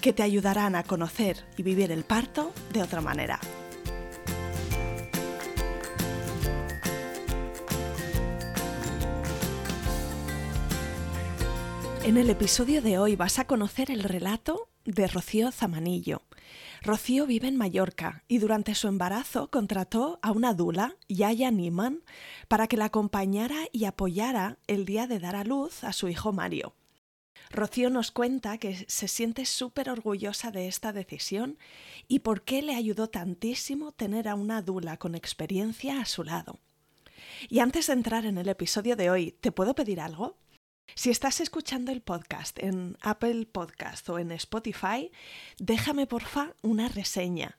que te ayudarán a conocer y vivir el parto de otra manera. En el episodio de hoy vas a conocer el relato de Rocío Zamanillo. Rocío vive en Mallorca y durante su embarazo contrató a una dula, Yaya Niman, para que la acompañara y apoyara el día de dar a luz a su hijo Mario. Rocío nos cuenta que se siente súper orgullosa de esta decisión y por qué le ayudó tantísimo tener a una dula con experiencia a su lado. Y antes de entrar en el episodio de hoy, ¿te puedo pedir algo? Si estás escuchando el podcast en Apple Podcast o en Spotify, déjame porfa una reseña.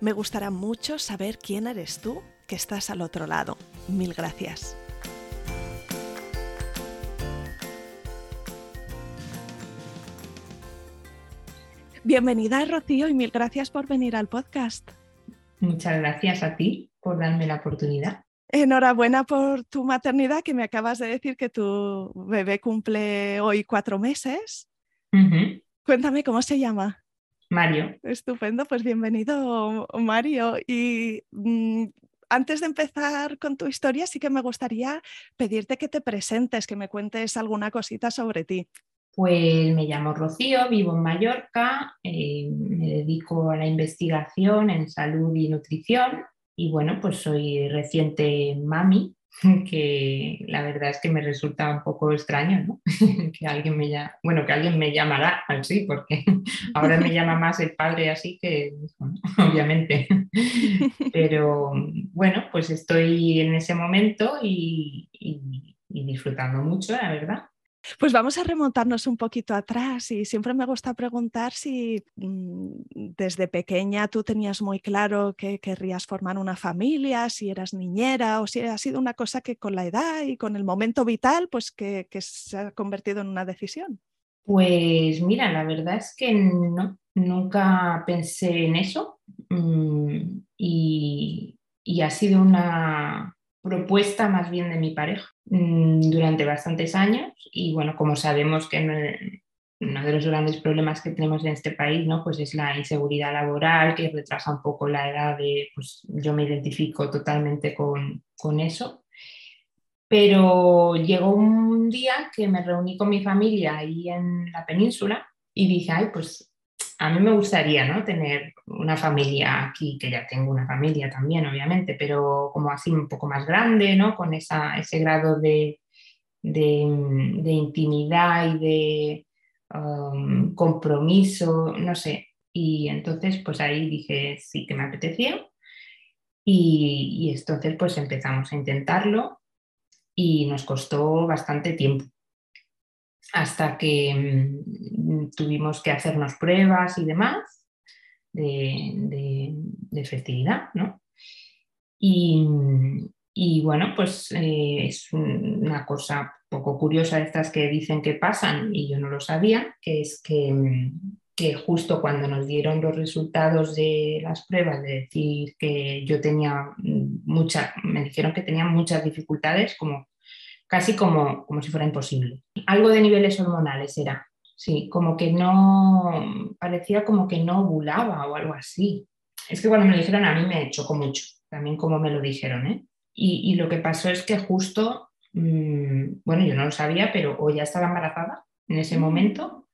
Me gustará mucho saber quién eres tú que estás al otro lado. Mil gracias. Bienvenida, Rocío, y mil gracias por venir al podcast. Muchas gracias a ti por darme la oportunidad. Enhorabuena por tu maternidad, que me acabas de decir que tu bebé cumple hoy cuatro meses. Cuéntame cómo se llama. Mario. Estupendo, pues bienvenido Mario. Y mm, antes de empezar con tu historia, sí que me gustaría pedirte que te presentes, que me cuentes alguna cosita sobre ti. Pues me llamo Rocío, vivo en Mallorca, eh, me dedico a la investigación en salud y nutrición y bueno, pues soy reciente mami que la verdad es que me resulta un poco extraño, ¿no? que alguien me llame, bueno, que alguien me llamará así, porque ahora me llama más el padre así que, obviamente. Pero bueno, pues estoy en ese momento y disfrutando mucho, la verdad. Pues vamos a remontarnos un poquito atrás y siempre me gusta preguntar si mm, desde pequeña tú tenías muy claro que querrías formar una familia, si eras niñera o si ha sido una cosa que con la edad y con el momento vital pues que, se ha convertido en una decisión. Pues mira, la verdad es que no, nunca pensé en eso mm, y ha sido una, propuesta más bien de mi pareja mm, durante bastantes años y bueno, como sabemos que uno de los grandes problemas que tenemos en este país ¿no? pues es la inseguridad laboral que retrasa un poco la edad de, pues yo me identifico totalmente con, con eso. Pero llegó un día que me reuní con mi familia ahí en la península y dije, ay, pues a mí me gustaría ¿no? tener una familia aquí, que ya tengo una familia también, obviamente, pero como así un poco más grande, ¿no? con esa, ese grado de, de, intimidad y de um, compromiso, no sé. Y entonces, pues ahí dije sí que me apetecía. Y, y entonces, pues empezamos a intentarlo y nos costó bastante tiempo hasta que mm, tuvimos que hacernos pruebas y demás de, fertilidad, ¿no? Y, bueno, pues eh, es una cosa poco curiosa de estas que dicen que pasan y yo no lo sabía, que es que, mm, que justo cuando nos dieron los resultados de las pruebas, de decir que yo tenía muchas, me dijeron que tenía muchas dificultades, como casi como, como si fuera imposible. Algo de niveles hormonales era, sí, como que no, parecía como que no ovulaba o algo así. Es que cuando me lo dijeron a mí me chocó mucho, también como me lo dijeron, ¿eh? Y, lo que pasó es que justo, mm, bueno, yo no lo sabía, pero o ya estaba embarazada en ese momento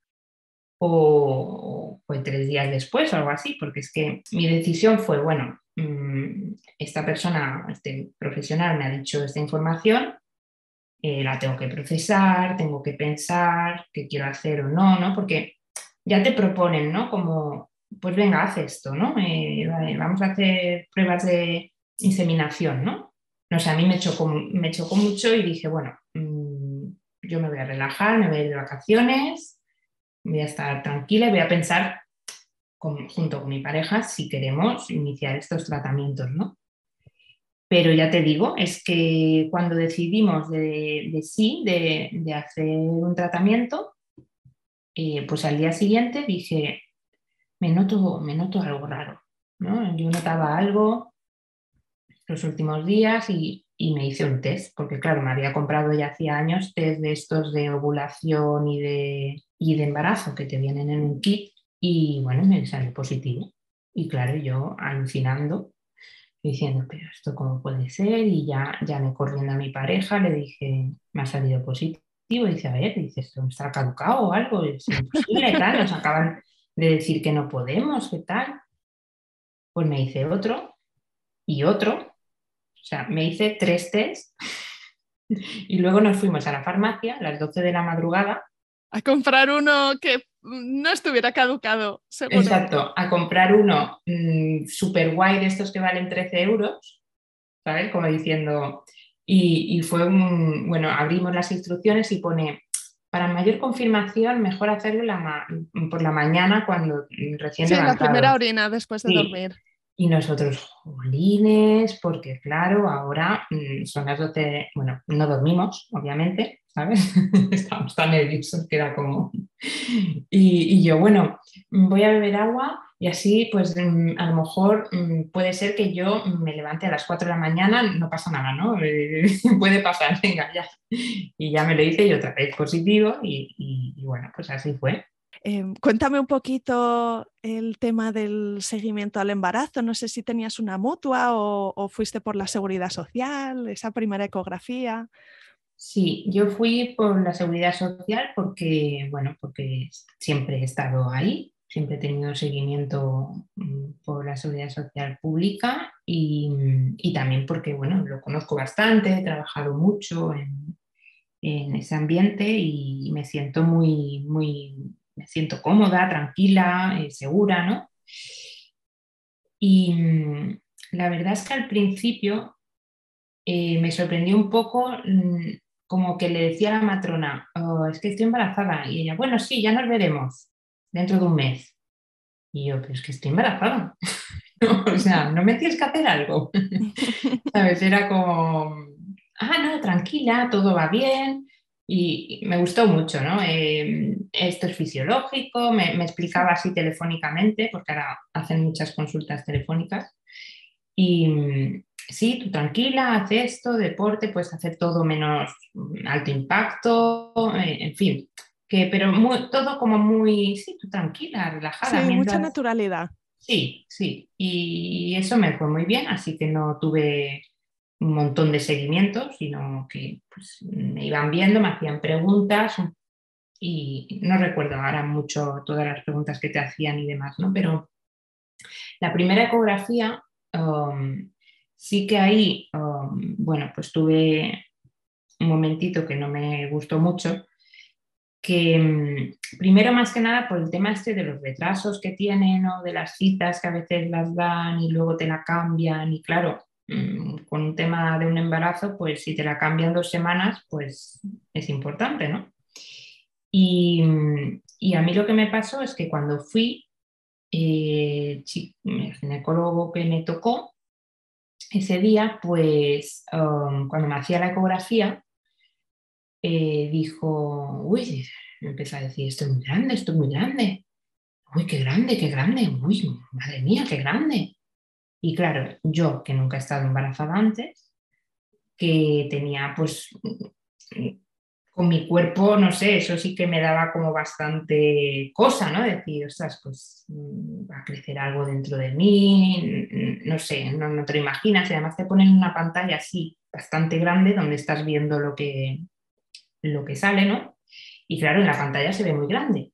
o fue tres días después o algo así, porque es que mi decisión fue, bueno, mm, esta persona, este profesional me ha dicho esta información, eh, la tengo que procesar, tengo que pensar qué quiero hacer o no, ¿no? Porque ya te proponen, ¿no? Como, pues venga, haz esto, ¿no? Eh, vamos a hacer pruebas de inseminación, ¿no? No sé, a mí me chocó, me chocó mucho y dije, bueno, mm, yo me voy a relajar, me voy a ir de vacaciones, voy a estar tranquila y voy a pensar junto con mi pareja si queremos iniciar estos tratamientos, ¿no? Pero ya te digo, es que cuando decidimos de, sí, de, hacer un tratamiento, eh, pues al día siguiente dije, me noto, me noto algo raro. ¿no? Yo notaba algo los últimos días y, me hice un test, porque claro, me había comprado ya hacía años test de estos de ovulación y de, y de embarazo que te vienen en un kit y bueno, me salió positivo. Y claro, yo alucinando, diciendo, pero esto cómo puede ser, y ya, ya me corriendo a mi pareja, le dije, me ha salido positivo, dice, a ver, dice, esto está caducado o algo, es imposible, tal, nos acaban de decir que no podemos, qué tal. Pues me hice otro y otro, o sea, me hice tres test y luego nos fuimos a la farmacia a las 12 de la madrugada. A comprar uno que no estuviera caducado, seguro. Exacto, a comprar uno mm, super guay de estos que valen 13 euros, ¿sabes? Como diciendo, y, y, fue un, bueno, abrimos las instrucciones y pone para mayor confirmación, mejor hacerlo por la mañana cuando recién sí, la primera orina después de dormir. Y nosotros, jolines, porque claro, ahora mm, son las 12, bueno, no dormimos, obviamente, ¿sabes? Estamos tan nerviosos que era como... Y, y, yo, bueno, voy a beber agua y así, pues mm, a lo mejor mm, puede ser que yo me levante a las 4 de la mañana, no pasa nada, ¿no? puede pasar, venga, ya. Y ya me lo hice y otra vez positivo y, y bueno, pues así fue. Em, cuéntame un poquito el tema del seguimiento al embarazo. No sé si tenías una mutua o, fuiste por la seguridad social, esa primera ecografía. Sí, yo fui por la seguridad social porque, bueno, porque siempre he estado ahí, siempre he tenido seguimiento mm, por la seguridad social pública y, y también porque, bueno, lo conozco bastante, he trabajado mucho en, en ese ambiente y me siento muy, muy me siento cómoda, tranquila, eh, segura, ¿no? Y mm, la verdad es que al principio eh, me sorprendió un poco mm, como que le decía a la matrona, oh, es que estoy embarazada. Y ella, bueno, sí, ya nos veremos dentro de un mes. Y yo, pero es que estoy embarazada. o sea, no me tienes que hacer algo. ¿Sabes? Era como, ah, no, tranquila, todo va bien. Y me gustó mucho, ¿no? Eh, esto es fisiológico, me, explicaba así telefónicamente, porque ahora hacen muchas consultas telefónicas. Y mm, sí, tú tranquila, haz esto, deporte, puedes hacer todo menos alto impacto, eh, en fin, que, pero todo como muy, sí, tú tranquila, relajada. Sí, mucha naturalidad. Sí, sí, y eso me fue muy bien, así que no tuve un montón de seguimientos, sino que pues, me iban viendo, me hacían preguntas y no recuerdo ahora mucho todas las preguntas que te hacían y demás, ¿no? Pero la primera ecografía, um, sí que ahí, um, bueno, pues tuve un momentito que no me gustó mucho, que um, primero más que nada por el tema este de los retrasos que tienen o de las citas que a veces las dan y luego te la cambian y claro, Mm, con un tema de un embarazo, pues si te la cambian dos semanas, pues es importante, ¿no? Y, a mí lo que me pasó es que cuando fui, eh, el ginecólogo que me tocó ese día, pues um, cuando me hacía la ecografía, eh, dijo, uy, me empezó a decir, esto es muy grande, esto es muy grande. Uy, qué grande, qué grande. Uy, madre mía, qué grande. Y claro, yo que nunca he estado embarazada antes, que tenía pues con mi cuerpo, no sé, eso sí que me daba como bastante cosa, ¿no? Decir, ostras, pues mm, va a crecer algo dentro de mí, no sé, no, te lo imaginas. Y además te ponen una pantalla así, bastante grande, donde estás viendo lo que, lo que sale, ¿no? Y claro, en la pantalla se ve muy grande.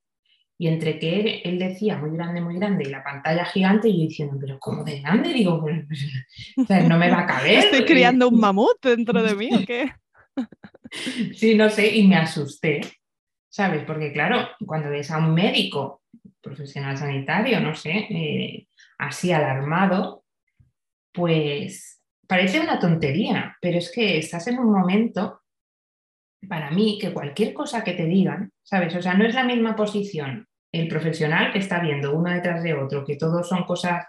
Y entre que él, decía muy grande, muy grande y la pantalla gigante, y yo diciendo, pero ¿cómo de grande? Digo, no me va a caber. Estoy criando un mamut dentro de mí, ¿o qué? sí, no sé, y me asusté, ¿sabes? Porque claro, cuando ves a un médico, profesional sanitario, no sé, eh, así alarmado, pues parece una tontería, pero es que estás en un momento, para mí, que cualquier cosa que te digan, ¿sabes? O sea, no es la misma posición el profesional que está viendo uno detrás de otro, que todos son cosas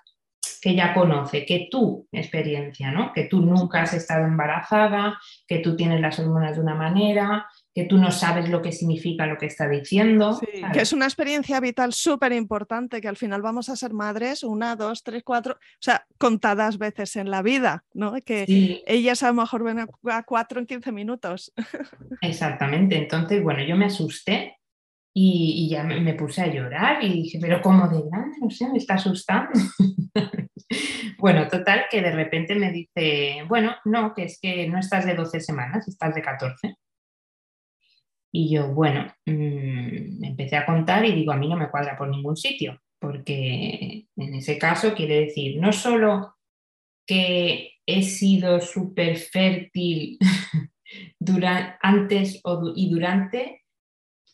que ya conoce, que tu experiencia, ¿no? Que tú nunca has estado embarazada, que tú tienes las hormonas de una manera, que tú no sabes lo que significa lo que está diciendo. que es una experiencia vital súper importante, que al final vamos a ser madres una, dos, tres, cuatro, o sea, contadas veces en la vida, ¿no? Que ellas a lo mejor ven a cuatro en 15 minutos. Exactamente, entonces, bueno, yo me asusté y, ya me, puse a llorar y dije, pero como de grande, no sé, me está asustando. bueno, total, que de repente me dice, bueno, no, que es que no estás de 12 semanas, estás de 14. Y yo, bueno, mm, empecé a contar y digo, a mí no me cuadra por ningún sitio, porque en ese caso quiere decir no solo que he sido súper fértil antes y durante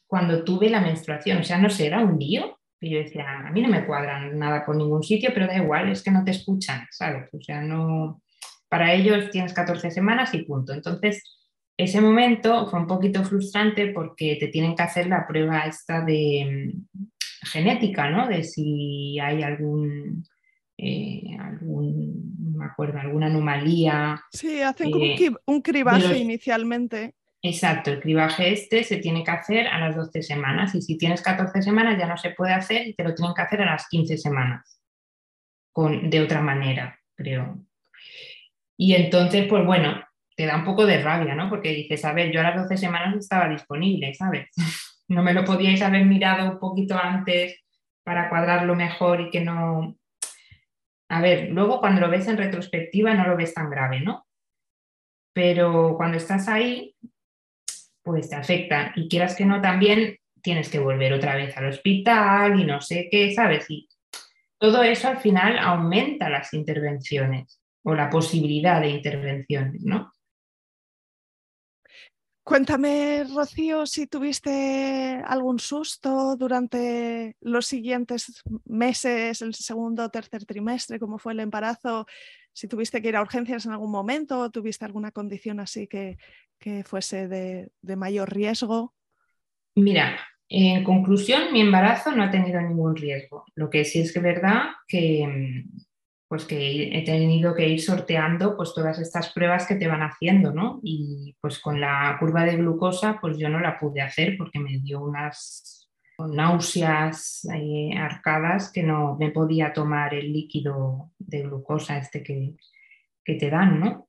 cuando tuve la menstruación, o sea, no sé, era un lío. Y yo decía, a mí no me cuadran nada por ningún sitio, pero da igual, es que no te escuchan, ¿sabes? O sea, no, para ellos tienes 14 semanas y punto. Entonces, ese momento fue un poquito frustrante porque te tienen que hacer la prueba esta de mm, genética, ¿no? De si hay algún, eh, algún no me acuerdo, alguna anomalía. Sí, hacen como un, eh, cribaje inicialmente. Exacto, el cribaje este se tiene que hacer a las 12 semanas y si tienes 14 semanas ya no se puede hacer y te lo tienen que hacer a las 15 semanas, con, de otra manera, creo. Y entonces, pues bueno, te da un poco de rabia, ¿no? Porque dices, a ver, yo a las 12 semanas estaba disponible, ¿sabes? no me lo podíais haber mirado un poquito antes para cuadrarlo mejor y que no... A ver, luego cuando lo ves en retrospectiva no lo ves tan grave, ¿no? Pero cuando estás ahí, pues te afecta. Y quieras que no, también tienes que volver otra vez al hospital y no sé qué, ¿sabes? Y todo eso al final aumenta las intervenciones o la posibilidad de intervenciones, ¿no? Cuéntame, Rocío, si tuviste algún susto durante los siguientes meses, el segundo o tercer trimestre, cómo fue el embarazo, si tuviste que ir a urgencias en algún momento o tuviste alguna condición así que, fuese de, de mayor riesgo. Mira, en conclusión, mi embarazo no ha tenido ningún riesgo. Lo que sí es que es verdad que, mm, pues que he tenido que ir sorteando pues todas estas pruebas que te van haciendo, ¿no? Y pues con la curva de glucosa pues yo no la pude hacer porque me dio unas náuseas arcadas que no me podía tomar el líquido de glucosa este que, que te dan, ¿no?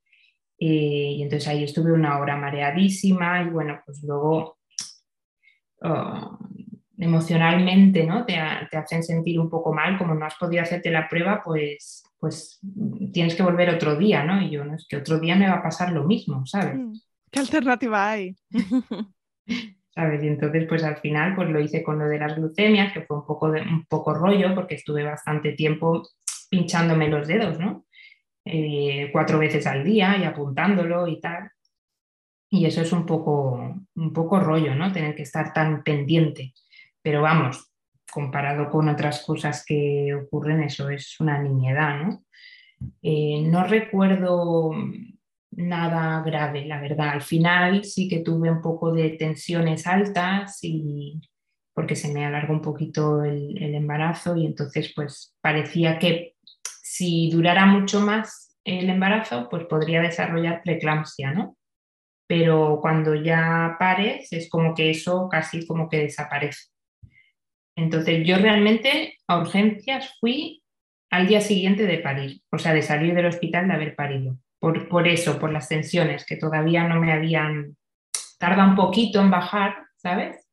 Eh, y entonces ahí estuve una hora mareadísima y bueno, pues luego oh, emocionalmente ¿no? Te, te, hacen sentir un poco mal, como no has podido hacerte la prueba, pues pues tienes que volver otro día, ¿no? Y yo, no es que otro día me va a pasar lo mismo, ¿sabes? Mm, ¿Qué alternativa hay? ¿Sabes? Y entonces, pues al final, pues lo hice con lo de las glucemias, que fue un poco, de, un poco rollo, porque estuve bastante tiempo pinchándome los dedos, ¿no? Eh, cuatro veces al día y apuntándolo y tal. Y eso es un poco, un poco rollo, ¿no? Tener que estar tan pendiente. Pero vamos, comparado con otras cosas que ocurren, eso es una niñedad, ¿no? Eh, no recuerdo nada grave, la verdad. Al final sí que tuve un poco de tensiones altas y porque se me alargó un poquito el, embarazo y entonces pues parecía que si durara mucho más el embarazo, pues podría desarrollar preeclampsia, ¿no? Pero cuando ya pares es como que eso casi como que desaparece. Entonces yo realmente a urgencias fui al día siguiente de parir, o sea, de salir del hospital de haber parido. Por, por eso, por las tensiones que todavía no me habían, tarda un poquito en bajar, ¿sabes?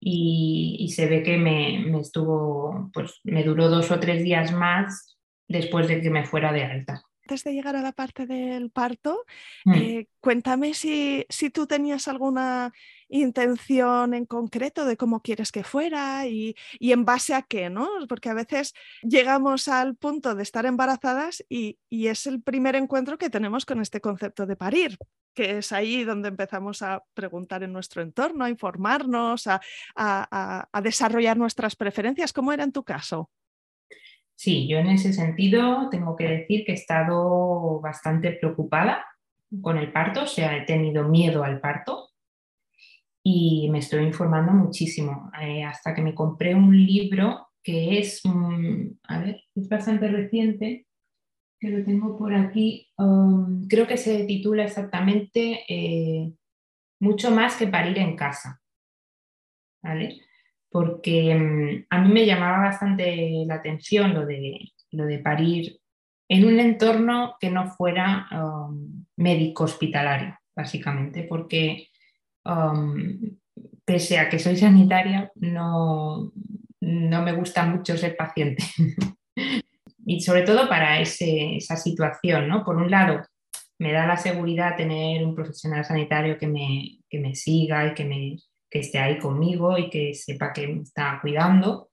Y, se ve que me, me, estuvo, pues me duró dos o tres días más después de que me fuera de alta. Antes de llegar a la parte del parto, mm. eh, cuéntame si, si, tú tenías alguna intención en concreto de cómo quieres que fuera y, en base a qué, ¿no? Porque a veces llegamos al punto de estar embarazadas y, es el primer encuentro que tenemos con este concepto de parir, que es ahí donde empezamos a preguntar en nuestro entorno, a informarnos, a, a desarrollar nuestras preferencias. ¿Cómo era en tu caso? Sí, yo en ese sentido tengo que decir que he estado bastante preocupada con el parto, o sea, he tenido miedo al parto y me estoy informando muchísimo, eh, hasta que me compré un libro que es, a ver, es bastante reciente, que lo tengo por aquí, um, creo que se titula exactamente eh, Mucho más que parir en casa, ¿vale? Porque mm, a mí me llamaba bastante la atención lo de, lo de parir en un entorno que no fuera um, médico hospitalario, básicamente, porque um, pese a que soy sanitaria, no, no me gusta mucho ser paciente. y sobre todo para esa situación, ¿no? Por un lado, me da la seguridad tener un profesional sanitario que me, que me siga y que, me, que esté ahí conmigo y que sepa que me está cuidando.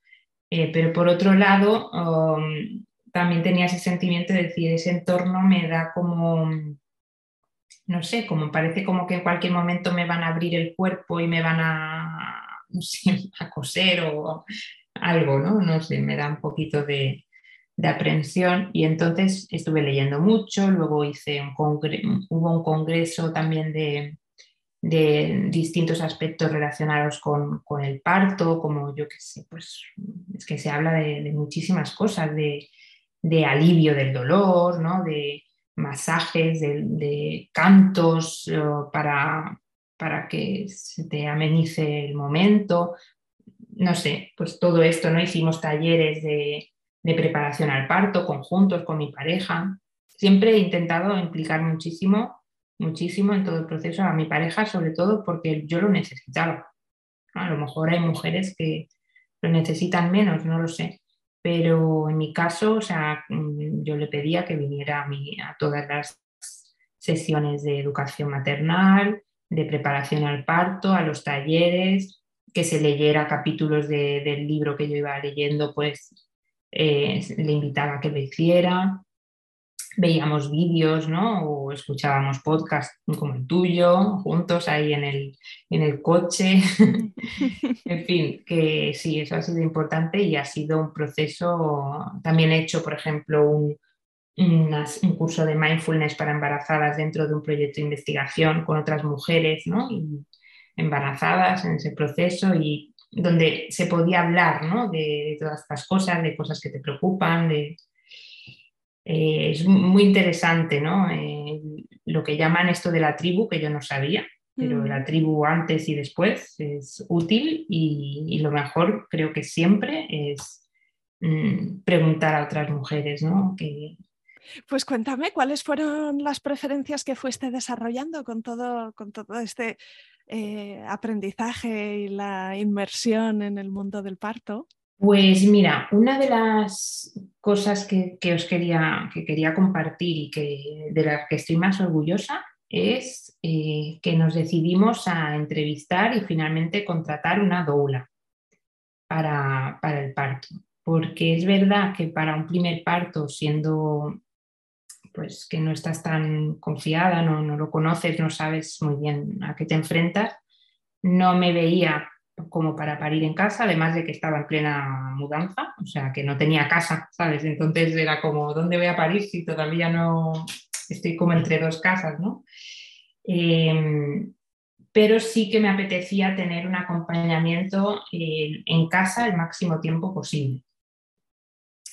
Eh, pero por otro lado, um, también tenía ese sentimiento de decir, ese entorno me da como, no sé, como parece como que en cualquier momento me van a abrir el cuerpo y me van a, a coser o algo, ¿no? No sé, me da un poquito de, de aprensión y entonces estuve leyendo mucho, luego hice un hubo un congreso también de, de distintos aspectos relacionados con, con, el parto, como yo qué sé, pues es que se habla de, de muchísimas cosas, de de alivio del dolor, ¿no? de masajes, de, cantos eh, para, para, que se te amenice el momento. No sé, pues todo esto, ¿no? Hicimos talleres de, preparación al parto conjuntos con mi pareja. Siempre he intentado implicar muchísimo, muchísimo en todo el proceso a mi pareja, sobre todo porque yo lo necesitaba. A lo mejor hay mujeres que lo necesitan menos, no lo sé pero en mi caso, o sea, mm, yo le pedía que viniera a, mí, a todas las sesiones de educación maternal, de preparación al parto, a los talleres, que se leyera capítulos del libro que yo iba leyendo, pues eh, le invitaba a que lo hiciera veíamos vídeos, ¿no? O escuchábamos podcasts como el tuyo, juntos ahí en el, en el coche. en fin, que sí, eso ha sido importante y ha sido un proceso. También he hecho, por ejemplo, un, un curso de mindfulness para embarazadas dentro de un proyecto de investigación con otras mujeres, ¿no? Y embarazadas en ese proceso y donde se podía hablar, ¿no? De, de todas estas cosas, de cosas que te preocupan, de eh, es muy interesante, ¿no? Eh, lo que llaman esto de la tribu, que yo no sabía, pero mm. la tribu antes y después es útil y, lo mejor creo que siempre es mm, preguntar a otras mujeres, ¿no? Que... Pues cuéntame, ¿cuáles fueron las preferencias que fuiste desarrollando con todo, con todo este eh, aprendizaje y la inmersión en el mundo del parto? Pues mira, una de las cosas que, os quería, que quería compartir y que, de las que estoy más orgullosa es eh, que nos decidimos a entrevistar y finalmente contratar una doula para, el parto. Porque es verdad que para un primer parto, siendo pues que no estás tan confiada, no, no lo conoces, no sabes muy bien a qué te enfrentas, no me veía como para parir en casa, además de que estaba en plena mudanza, o sea, que no tenía casa, ¿sabes? Entonces era como, ¿dónde voy a parir si todavía no estoy como entre dos casas, ¿no? Em, pero sí que me apetecía tener un acompañamiento eh, en casa el máximo tiempo posible.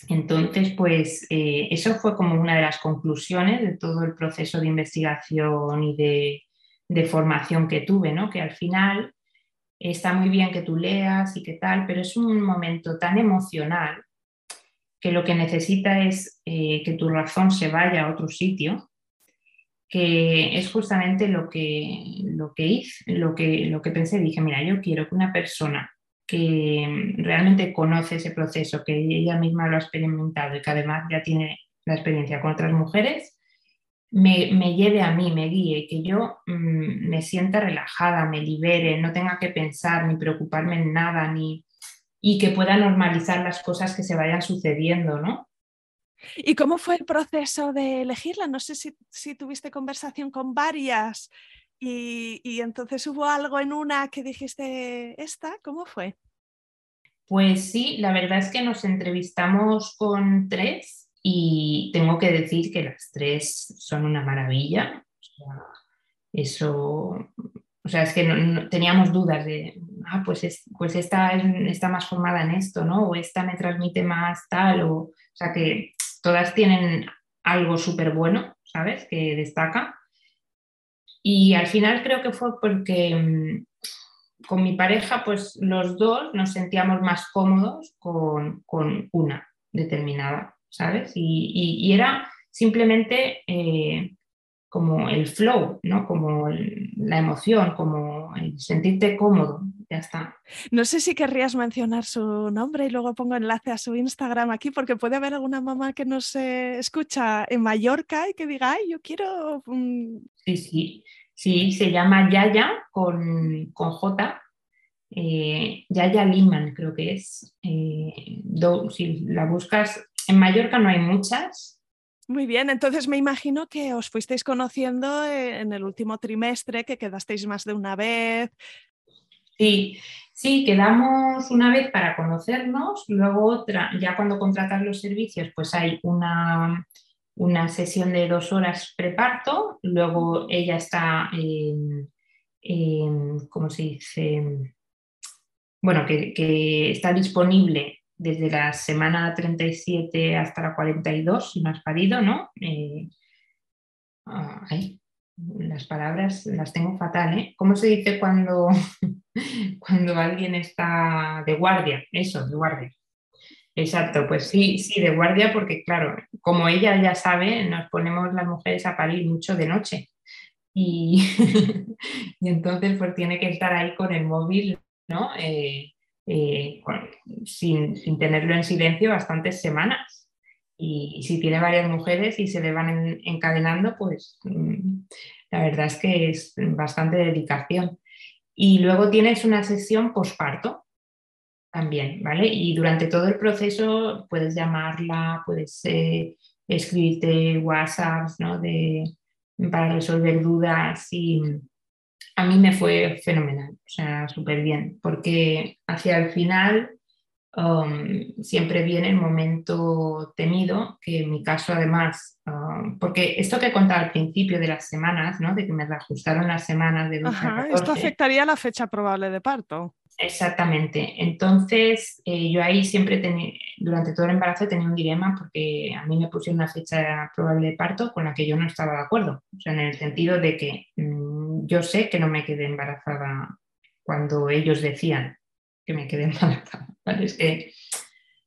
Entonces, pues eh, eso fue como una de las conclusiones de todo el proceso de investigación y de, de formación que tuve, ¿no? Que al final está muy bien que tú leas y qué tal, pero es un momento tan emocional que lo que necesita es eh, que tu razón se vaya a otro sitio, que es justamente lo que, lo que hice, lo que, lo que pensé. Dije, mira, yo quiero que una persona que realmente conoce ese proceso, que ella misma lo ha experimentado y que además ya tiene la experiencia con otras mujeres, me, lleve a mí, me guíe, que yo mm, me sienta relajada, me libere, no tenga que pensar ni preocuparme en nada, ni, y que pueda normalizar las cosas que se vayan sucediendo, ¿no? ¿Y cómo fue el proceso de elegirla? No sé si, tuviste conversación con varias y, y, entonces hubo algo en una que dijiste, ¿esta? ¿Cómo fue? Pues sí, la verdad es que nos entrevistamos con tres y tengo que decir que las tres son una maravilla. eso, o sea, es que no, teníamos dudas de, ah, pues, es, pues esta está más formada en esto, ¿no? O esta me transmite más tal, o, o sea, que todas tienen algo súper bueno, ¿sabes? Que destaca. Y al final creo que fue porque mm, con mi pareja, pues los dos nos sentíamos más cómodos con, con una determinada. ¿Sabes? Y, era simplemente eh, como el flow, ¿no? Como la emoción, como el sentirte cómodo, ya está. No sé si querrías mencionar su nombre y luego pongo enlace a su Instagram aquí, porque puede haber alguna mamá que nos escucha en Mallorca y que diga, ay, yo quiero... Sí, sí, sí, se llama Yaya con, con J. Eh, Yaya Liman creo que es. Eh, si la buscas, en Mallorca no hay muchas. Muy bien, entonces me imagino que os fuisteis conociendo en el último trimestre, que quedasteis más de una vez. Sí, sí, quedamos una vez para conocernos, luego otra, ya cuando contratas los servicios, pues hay una, una sesión de dos horas preparto, luego ella está, en, ¿cómo se dice? Bueno, que, que está disponible desde la semana 37 hasta la 42, si no has parido, ¿no? Eh, las palabras las tengo fatal, ¿eh? ¿Cómo se dice cuando, cuando alguien está de guardia? Eso, de guardia. Exacto, pues sí, sí, de guardia, porque claro, como ella ya sabe, nos ponemos las mujeres a parir mucho de noche. Y, y entonces pues tiene que estar ahí con el móvil, ¿no? Eh, eh, sin, tenerlo en silencio bastantes semanas. Y, si tiene varias mujeres y se le van encadenando, pues mm, la verdad es que es bastante dedicación. Y luego tienes una sesión posparto también, ¿vale? Y durante todo el proceso puedes llamarla, puedes eh, escribirte WhatsApps, ¿no? De, para resolver dudas y, a mí me fue fenomenal, o sea, súper bien, porque hacia el final um, siempre viene el momento temido, que en mi caso además, um, porque esto que he contado al principio de las semanas, ¿no? de que me reajustaron las semanas de 12 Esto afectaría la fecha probable de parto. Exactamente. Entonces, eh, yo ahí siempre tenía, durante todo el embarazo tenía un dilema porque a mí me pusieron una fecha probable de parto con la que yo no estaba de acuerdo. O sea, en el sentido de que mm, yo sé que no me quedé embarazada cuando ellos decían que me quedé embarazada. Es que,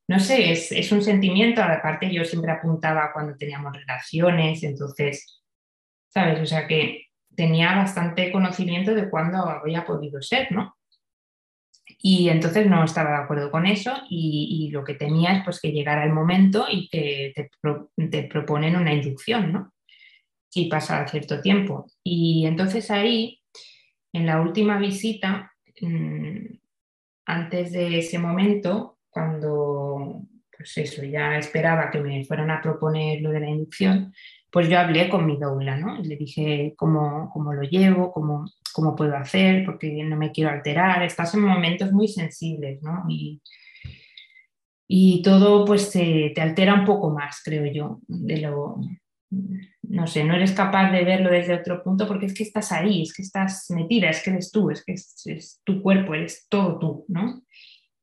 no sé, es, es un sentimiento. Aparte, yo siempre apuntaba cuando teníamos relaciones, entonces, ¿sabes? O sea, que tenía bastante conocimiento de cuándo había podido ser, ¿no? Y entonces no estaba de acuerdo con eso y, lo que temía es pues, que llegara el momento y que te, proponen una inducción, ¿no? Si pasa cierto tiempo. Y entonces ahí, en la última visita, mm, antes de ese momento, cuando pues eso, ya esperaba que me fueran a proponer lo de la inducción, pues yo hablé con mi doula, ¿no? le dije cómo, cómo lo llevo, cómo, cómo puedo hacer, porque no me quiero alterar, estás en momentos muy sensibles, ¿no? Y, y todo pues te, altera un poco más, creo yo, de lo, no sé, no eres capaz de verlo desde otro punto porque es que estás ahí, es que estás metida, es que eres tú, es que es, tu cuerpo, eres todo tú, ¿no?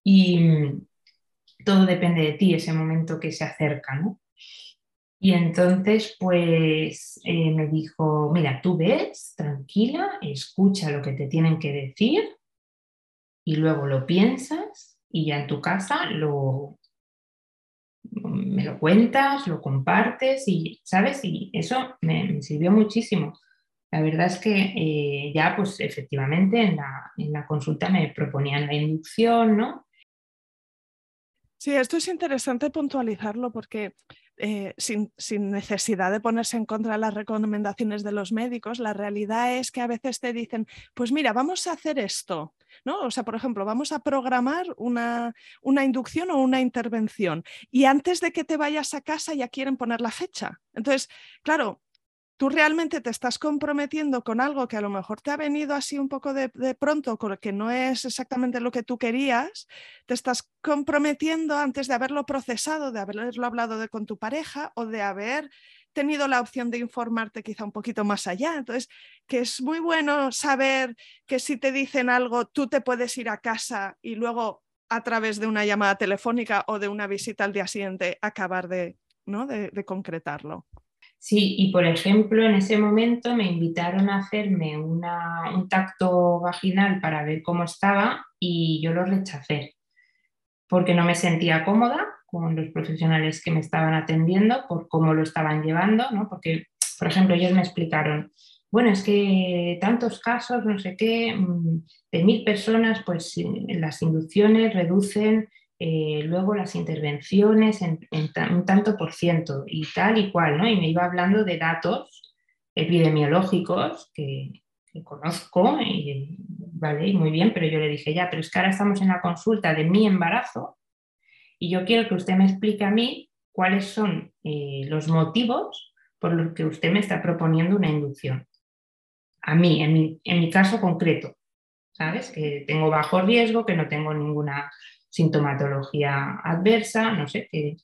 Y todo depende de ti, ese momento que se acerca, ¿no? Y entonces, pues eh, me dijo, mira, tú ves, tranquila, escucha lo que te tienen que decir y luego lo piensas y ya en tu casa lo, me lo cuentas, lo compartes y, ¿sabes? Y eso me, sirvió muchísimo. La verdad es que eh, ya, pues efectivamente en la, en la consulta me proponían la inducción, ¿no? Sí, esto es interesante puntualizarlo porque eh, sin, necesidad de ponerse en contra de las recomendaciones de los médicos, la realidad es que a veces te dicen, pues mira, vamos a hacer esto, ¿no? O sea, por ejemplo, vamos a programar una, una inducción o una intervención y antes de que te vayas a casa ya quieren poner la fecha. Entonces, claro, tú realmente te estás comprometiendo con algo que a lo mejor te ha venido así un poco de, pronto, que no es exactamente lo que tú querías, te estás comprometiendo antes de haberlo procesado, de haberlo hablado con tu pareja o de haber tenido la opción de informarte quizá un poquito más allá. Entonces, que es muy bueno saber que si te dicen algo, tú te puedes ir a casa y luego a través de una llamada telefónica o de una visita al día siguiente acabar de, ¿no? de concretarlo. Sí, y por ejemplo, en ese momento me invitaron a hacerme un tacto vaginal para ver cómo estaba y yo lo rechacé porque no me sentía cómoda con los profesionales que me estaban atendiendo por cómo lo estaban llevando, ¿no? porque, por ejemplo, ellos me explicaron, bueno, es que tantos casos, no sé qué, mm, de mil personas, pues las inducciones reducen eh, luego las intervenciones en, un tanto por ciento y tal y cual, ¿no? Y me iba hablando de datos epidemiológicos que, conozco, y, vale, muy bien, pero yo le dije, ya, pero es que ahora estamos en la consulta de mi embarazo y yo quiero que usted me explique a mí cuáles son eh, los motivos por los que usted me está proponiendo una inducción. A mí, en mi, en mi caso concreto, ¿sabes? Que tengo bajo riesgo, que no tengo ninguna sintomatología adversa, no sé, que,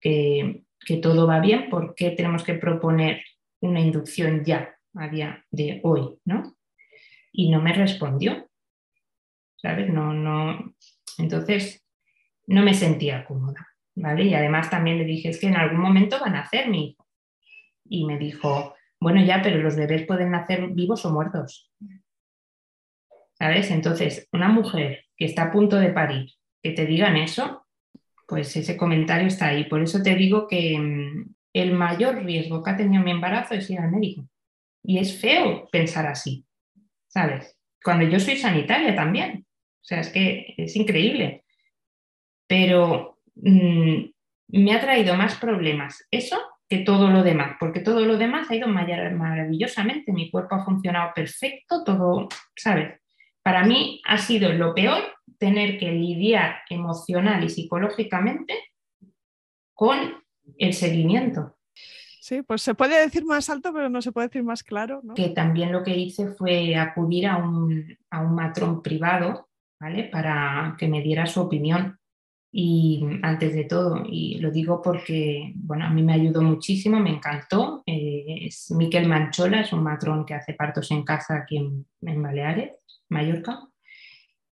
que, todo va bien, ¿por qué tenemos que proponer una inducción ya a día de hoy? ¿no? Y no me respondió, ¿sabes? No, no, entonces no me sentía cómoda, ¿vale? Y además también le dije, es que en algún momento van a nacer mi hijo. Y me dijo, bueno, ya, pero los bebés pueden nacer vivos o muertos. ¿Sabes? Entonces, una mujer que está a punto de parir, que te digan eso, pues ese comentario está ahí. Por eso te digo que mm, el mayor riesgo que ha tenido mi embarazo es ir al médico. Y es feo pensar así, ¿sabes? Cuando yo soy sanitaria también. O sea, es que es increíble. Pero mm, me ha traído más problemas eso que todo lo demás, porque todo lo demás ha ido maravillosamente, mi cuerpo ha funcionado perfecto, todo, ¿sabes? Para mí ha sido lo peor tener que lidiar emocional y psicológicamente con el seguimiento. Sí, pues se puede decir más alto, pero no se puede decir más claro. Que también lo que hice fue acudir a un, a un matrón privado, ¿vale? Para que me diera su opinión. Y antes de todo, y lo digo porque, bueno, a mí me ayudó muchísimo, me encantó. Eh, es Miquel Manchola, es un matrón que hace partos en casa aquí en, Baleares, Mallorca.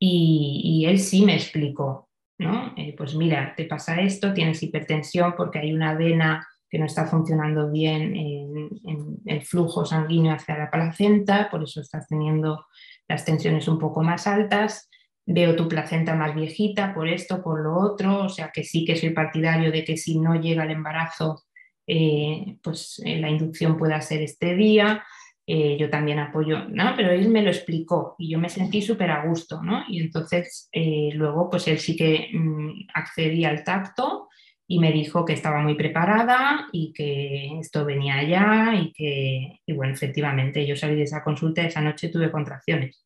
Y, él sí me explicó, ¿no? Eh, pues mira, te pasa esto, tienes hipertensión porque hay una vena que no está funcionando bien en, el flujo sanguíneo hacia la placenta, por eso estás teniendo las tensiones un poco más altas. Veo tu placenta más viejita por esto, por lo otro, o sea que sí que soy partidario de que si no llega el embarazo, eh, pues eh, la inducción pueda ser este día. Eh, yo también apoyo, ¿no? Pero él me lo explicó y yo me sentí súper a gusto, ¿no? Y entonces luego pues él sí que mm, accedía al tacto y me dijo que estaba muy preparada y que esto venía ya y que, y bueno, efectivamente yo salí de esa consulta, esa noche tuve contracciones,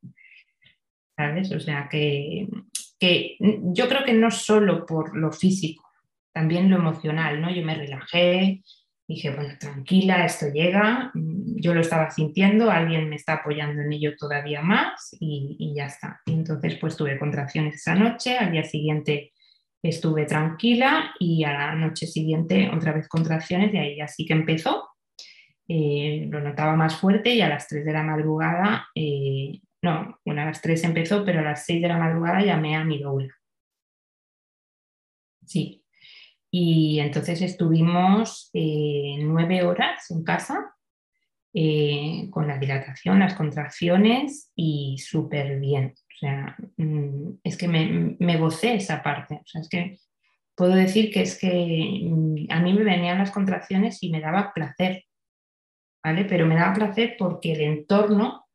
¿sabes? O sea que, que yo creo que no solo por lo físico, también lo emocional, ¿no? Yo me relajé, dije, bueno, tranquila, esto llega, mm, yo lo estaba sintiendo, alguien me está apoyando en ello todavía más y, ya está. Y entonces pues tuve contracciones esa noche, al día siguiente estuve tranquila y a la noche siguiente otra vez contracciones y ahí así que empezó. Eh, lo notaba más fuerte y a las 3 de la madrugada, eh, no, bueno, a las 3 empezó, pero a las 6 de la madrugada llamé a mi doula. Sí, y entonces estuvimos eh, nueve horas en casa eh, con la dilatación, las contracciones y súper bien. O sea, mm, es que me, me, gocé esa parte. O sea, es que puedo decir que es que mm, a mí me venían las contracciones y me daba placer, ¿vale? Pero me daba placer porque el entorno,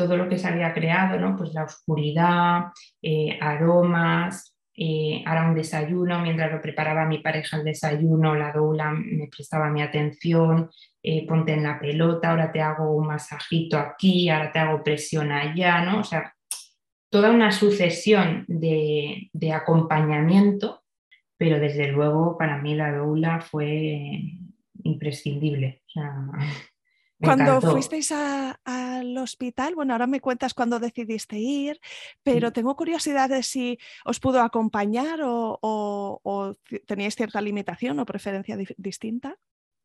todo lo que se había creado, ¿no? Pues la oscuridad, eh, aromas, eh, hará un desayuno, mientras lo preparaba mi pareja el desayuno, la doula me prestaba mi atención, eh, ponte en la pelota, ahora te hago un masajito aquí, ahora te hago presión allá, ¿no? O sea, toda una sucesión de, acompañamiento, pero desde luego para mí la doula fue imprescindible. Cuando fuisteis al hospital, bueno, ahora me cuentas cuándo decidiste ir, pero tengo curiosidad de si os pudo acompañar o, teníais cierta limitación o preferencia distinta.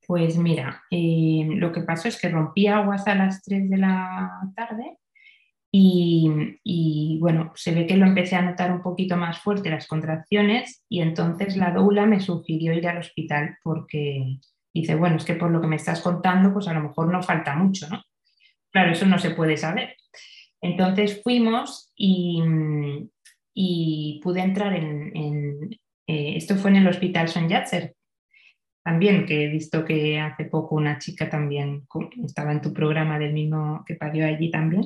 Pues mira, eh, lo que pasó es que rompí aguas a las 3 de la tarde y, y, bueno, se ve que lo empecé a notar un poquito más fuerte las contracciones y entonces la doula me sugirió ir al hospital porque dice, bueno, es que por lo que me estás contando, pues a lo mejor no falta mucho, ¿no? Claro, eso no se puede saber. Entonces fuimos y, pude entrar en, eh, esto fue en el Hospital Son Yatzer, también, que he visto que hace poco una chica también estaba en tu programa del mismo que parió allí también.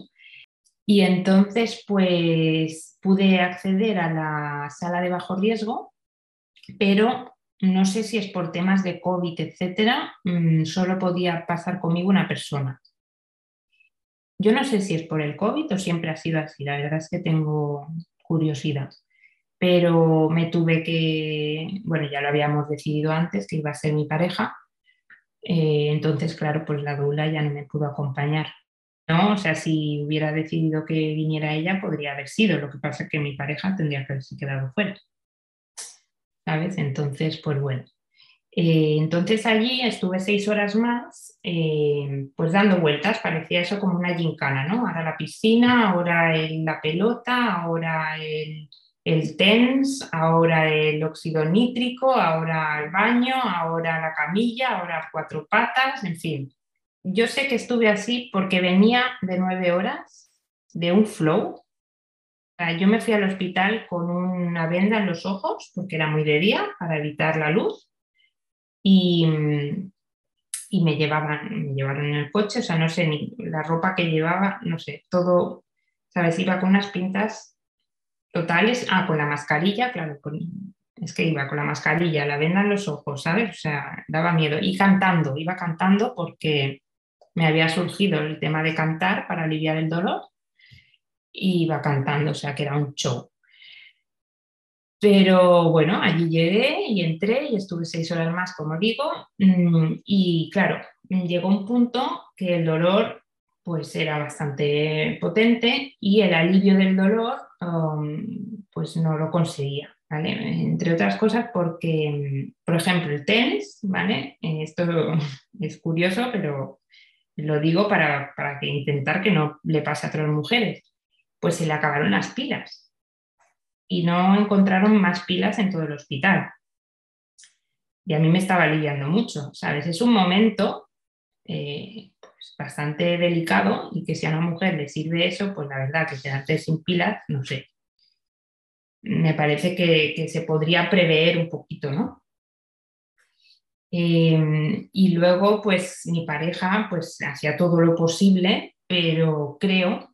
Y entonces, pues pude acceder a la sala de bajo riesgo, pero no sé si es por temas de COVID, etcétera, mm, solo podía pasar conmigo una persona. Yo no sé si es por el COVID o siempre ha sido así, la verdad es que tengo curiosidad, pero me tuve que, bueno, ya lo habíamos decidido antes que iba a ser mi pareja, eh, entonces, claro, pues la doula ya no me pudo acompañar. ¿no? O sea, si hubiera decidido que viniera ella, podría haber sido. Lo que pasa es que mi pareja tendría que haberse quedado fuera. Entonces, pues bueno. Eh, entonces allí estuve seis horas más, eh, pues dando vueltas, parecía eso como una gincana, ¿no? Ahora la piscina, ahora la pelota, ahora el, el TENS, ahora el óxido nítrico, ahora el baño, ahora la camilla, ahora cuatro patas, en fin. Yo sé que estuve así porque venía de nueve horas de un flow yo me fui al hospital con una venda en los ojos, porque era muy de día, para evitar la luz, y, me, llevaban, llevaron en el coche, o sea, no sé, ni la ropa que llevaba, no sé, todo, ¿sabes? Iba con unas pintas totales, ah, con la mascarilla, claro, es que iba con la mascarilla, la venda en los ojos, ¿sabes? O sea, daba miedo. Y cantando, iba cantando porque me había surgido el tema de cantar para aliviar el dolor y iba cantando, o sea que era un show. Pero bueno, allí llegué y entré y estuve seis horas más, como digo, mm, y claro, llegó un punto que el dolor pues era bastante potente y el alivio del dolor um, pues no lo conseguía. Entre otras cosas porque, por ejemplo, el tenis, ¿vale? Esto es curioso, pero lo digo para, para que intentar que no le pase a otras mujeres pues se le acabaron las pilas y no encontraron más pilas en todo el hospital. Y a mí me estaba aliviando mucho, ¿sabes? Es un momento eh, pues, bastante delicado y que si a una mujer le sirve eso, pues la verdad que quedarte sin pilas, no sé. Me parece que, se podría prever un poquito, ¿no? Eh, y luego, pues mi pareja, pues hacía todo lo posible, pero creo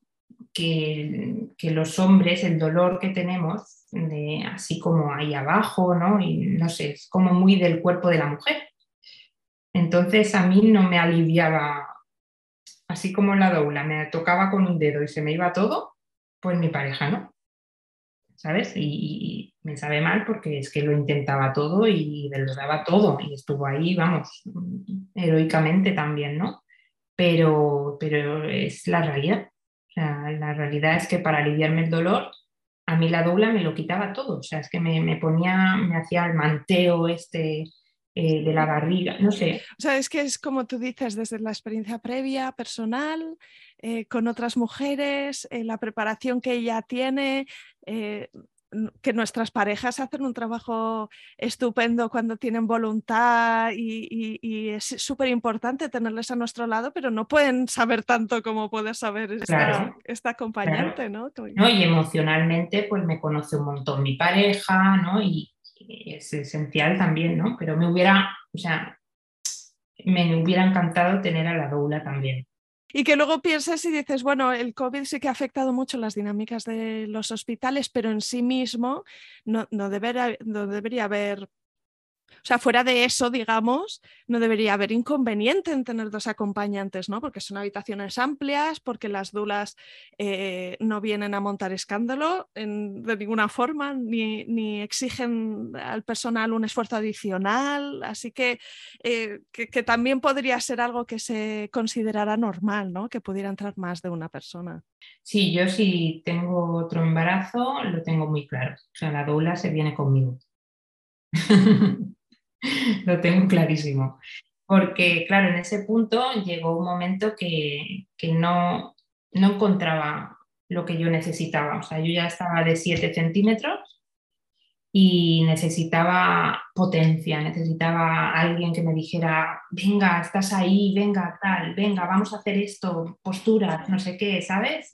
que, los hombres, el dolor que tenemos, de, así como ahí abajo, ¿no? Y no sé, es como muy del cuerpo de la mujer. Entonces a mí no me aliviaba, así como la doula, me tocaba con un dedo y se me iba todo, pues mi pareja no. ¿Sabes? Y, me sabe mal porque es que lo intentaba todo y lo daba todo y estuvo ahí, vamos, heroicamente también, ¿no? Pero, pero es la realidad la realidad es que para aliviarme el dolor, a mí la doula me lo quitaba todo. O sea, es que me, ponía, me hacía el manteo este eh, de la barriga, no sé. O sea, es que es como tú dices, desde la experiencia previa, personal, eh, con otras mujeres, eh, la preparación que ella tiene, que nuestras parejas hacen un trabajo estupendo cuando tienen voluntad y, es súper importante tenerles a nuestro lado, pero no pueden saber tanto como puede saber esta, acompañante, ¿no? Y emocionalmente, pues me conoce un montón mi pareja, ¿no? Y, es esencial también, ¿no? Pero me hubiera, o sea, me hubiera encantado tener a la doula también. Y que luego piensas y dices, bueno, el COVID sí que ha afectado mucho las dinámicas de los hospitales, pero en sí mismo no, no, no debería haber o sea, fuera de eso, digamos, no debería haber inconveniente en tener dos acompañantes, ¿no? Porque son habitaciones amplias, porque las dulas eh, no vienen a montar escándalo de ninguna forma, ni, exigen al personal un esfuerzo adicional. Así que, eh, que, que, también podría ser algo que se considerara normal, ¿no? Que pudiera entrar más de una persona. Sí, yo si tengo otro embarazo, lo tengo muy claro. O sea, la dula se viene conmigo. Lo tengo clarísimo. Porque, claro, en ese punto llegó un momento que, no, no encontraba lo que yo necesitaba. O sea, yo ya estaba de 7 centímetros y necesitaba potencia, necesitaba alguien que me dijera, venga, estás ahí, venga, tal, venga, vamos a hacer esto, postura, no sé qué, ¿sabes?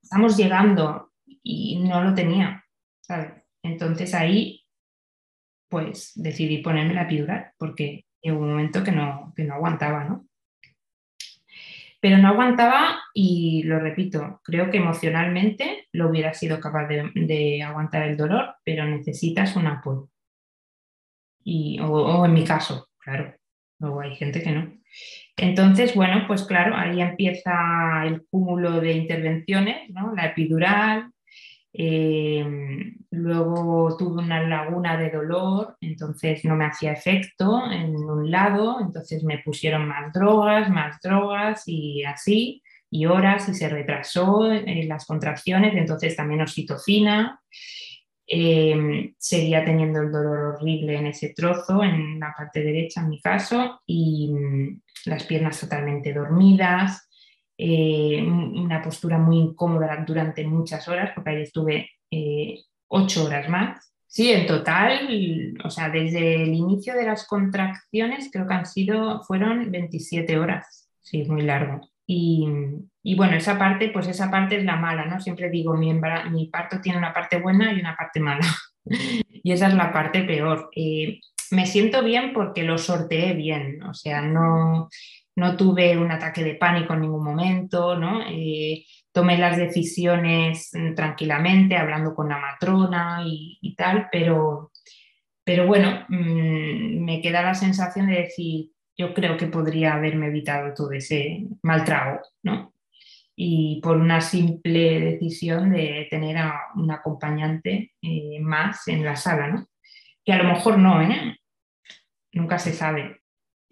Estamos llegando y no lo tenía, ¿sabes? Entonces ahí pues decidí ponerme la epidural porque llegó un momento que no, que no aguantaba, ¿no? Pero no aguantaba y lo repito, creo que emocionalmente lo hubiera sido capaz de, aguantar el dolor, pero necesitas un apoyo. Y, o, en mi caso, claro, luego hay gente que no. Entonces, bueno, pues claro, ahí empieza el cúmulo de intervenciones, ¿no? La epidural, eh, luego tuve una laguna de dolor, entonces no me hacía efecto en un lado, entonces me pusieron más drogas, más drogas y así, y horas y se retrasó en las contracciones, entonces también oxitocina. Eh, seguía teniendo el dolor horrible en ese trozo, en la parte derecha en mi caso, y mm, las piernas totalmente dormidas, eh, una postura muy incómoda durante muchas horas, porque ahí estuve eh, ocho horas más. Sí, en total, o sea, desde el inicio de las contracciones creo que han sido, fueron 27 horas, sí, muy largo. Y, bueno, esa parte, pues esa parte es la mala, ¿no? Siempre digo, mi, mi parto tiene una parte buena y una parte mala. y esa es la parte peor. Eh, me siento bien porque lo sorteé bien, o sea, no, no tuve un ataque de pánico en ningún momento, ¿no? Eh, tomé las decisiones mm, tranquilamente, hablando con la matrona y, tal, pero, pero bueno, mm, me queda la sensación de decir, yo creo que podría haberme evitado todo ese mal trago, ¿no? Y por una simple decisión de tener a un acompañante eh, más en la sala, ¿no? Que a lo mejor no, ¿eh? Nunca se sabe.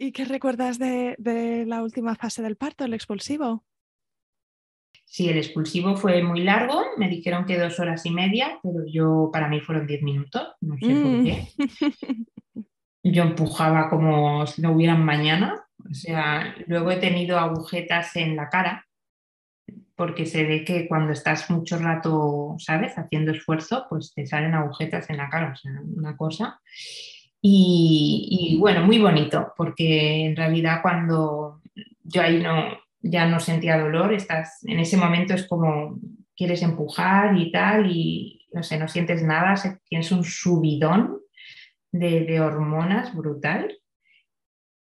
¿Y qué recuerdas de, la última fase del parto, el expulsivo? Sí, el expulsivo fue muy largo, me dijeron que dos horas y media, pero yo para mí fueron diez minutos, no sé por mm. qué. Yo empujaba como si no hubieran mañana, o sea, luego he tenido agujetas en la cara, porque se ve que cuando estás mucho rato, ¿sabes?, haciendo esfuerzo, pues te salen agujetas en la cara, o sea, una cosa. Y, bueno, muy bonito, porque en realidad cuando yo ahí no, ya no sentía dolor, estás, en ese momento es como quieres empujar y tal, y no sé, no sientes nada, tienes un subidón de, hormonas brutal.